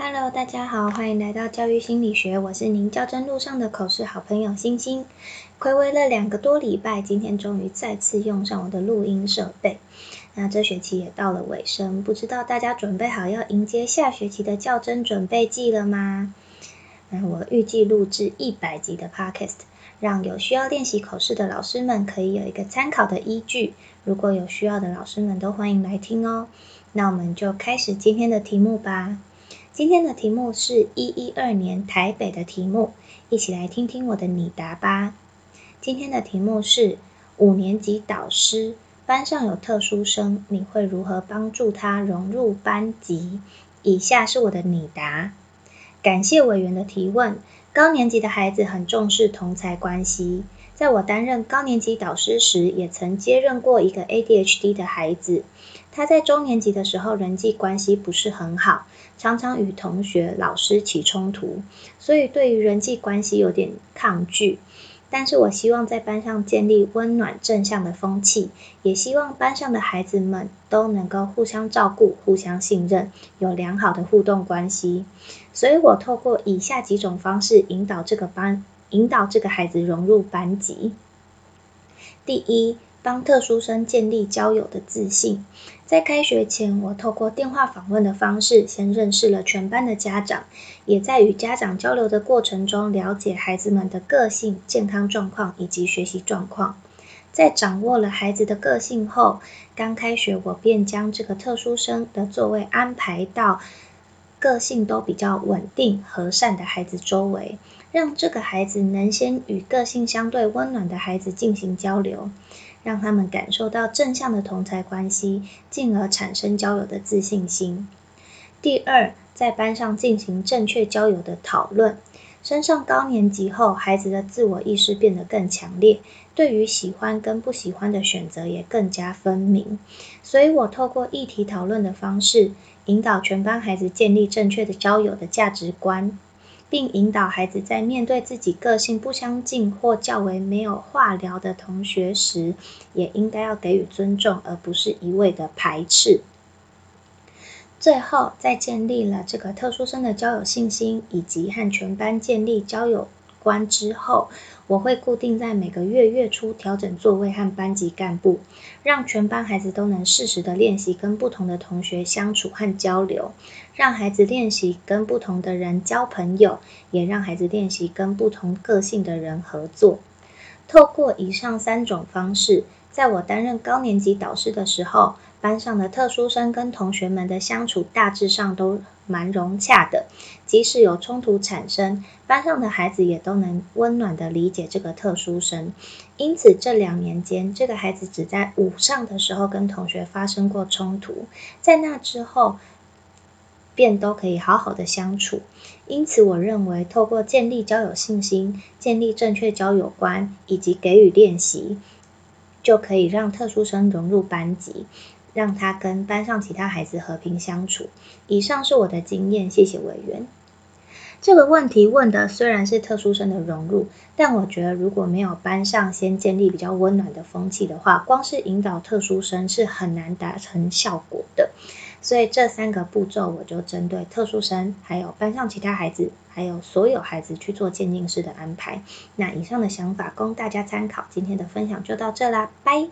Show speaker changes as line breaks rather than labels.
Hello，大家好，欢迎来到教育心理学，我是您教真路上的口试好朋友星星。暌违了两个多礼拜，今天终于再次用上我的录音设备。那这学期也到了尾声，不知道大家准备好要迎接下学期的较真准备季了吗？那我预计录制一百集的 Podcast，让有需要练习口试的老师们可以有一个参考的依据。如果有需要的老师们都欢迎来听哦。那我们就开始今天的题目吧。今天的题目是一一二年台北的题目，一起来听听我的拟答吧。今天的题目是五年级导师，班上有特殊生，你会如何帮助他融入班级？以下是我的拟答。感谢委员的提问。高年级的孩子很重视同才关系，在我担任高年级导师时，也曾接任过一个 ADHD 的孩子。他在中年级的时候人际关系不是很好，常常与同学、老师起冲突，所以对于人际关系有点抗拒。但是我希望在班上建立温暖正向的风气，也希望班上的孩子们都能够互相照顾、互相信任，有良好的互动关系。所以我透过以下几种方式引导这个班，引导这个孩子融入班级。第一。帮特殊生建立交友的自信。在开学前，我透过电话访问的方式，先认识了全班的家长，也在与家长交流的过程中，了解孩子们的个性、健康状况以及学习状况。在掌握了孩子的个性后，刚开学我便将这个特殊生的座位安排到个性都比较稳定、和善的孩子周围，让这个孩子能先与个性相对温暖的孩子进行交流。让他们感受到正向的同才关系，进而产生交友的自信心。第二，在班上进行正确交友的讨论。升上高年级后，孩子的自我意识变得更强烈，对于喜欢跟不喜欢的选择也更加分明。所以我透过议题讨论的方式，引导全班孩子建立正确的交友的价值观。并引导孩子在面对自己个性不相近或较为没有话聊的同学时，也应该要给予尊重，而不是一味的排斥。最后，在建立了这个特殊生的交友信心，以及和全班建立交友。关之后，我会固定在每个月月初调整座位和班级干部，让全班孩子都能适时的练习跟不同的同学相处和交流，让孩子练习跟不同的人交朋友，也让孩子练习跟不同个性的人合作。透过以上三种方式，在我担任高年级导师的时候。班上的特殊生跟同学们的相处大致上都蛮融洽的，即使有冲突产生，班上的孩子也都能温暖的理解这个特殊生。因此这两年间，这个孩子只在午上的时候跟同学发生过冲突，在那之后便都可以好好的相处。因此，我认为透过建立交友信心、建立正确交友观以及给予练习，就可以让特殊生融入班级。让他跟班上其他孩子和平相处。以上是我的经验，谢谢委员。这个问题问的虽然是特殊生的融入，但我觉得如果没有班上先建立比较温暖的风气的话，光是引导特殊生是很难达成效果的。所以这三个步骤，我就针对特殊生，还有班上其他孩子，还有所有孩子去做渐进式的安排。那以上的想法供大家参考。今天的分享就到这啦，拜。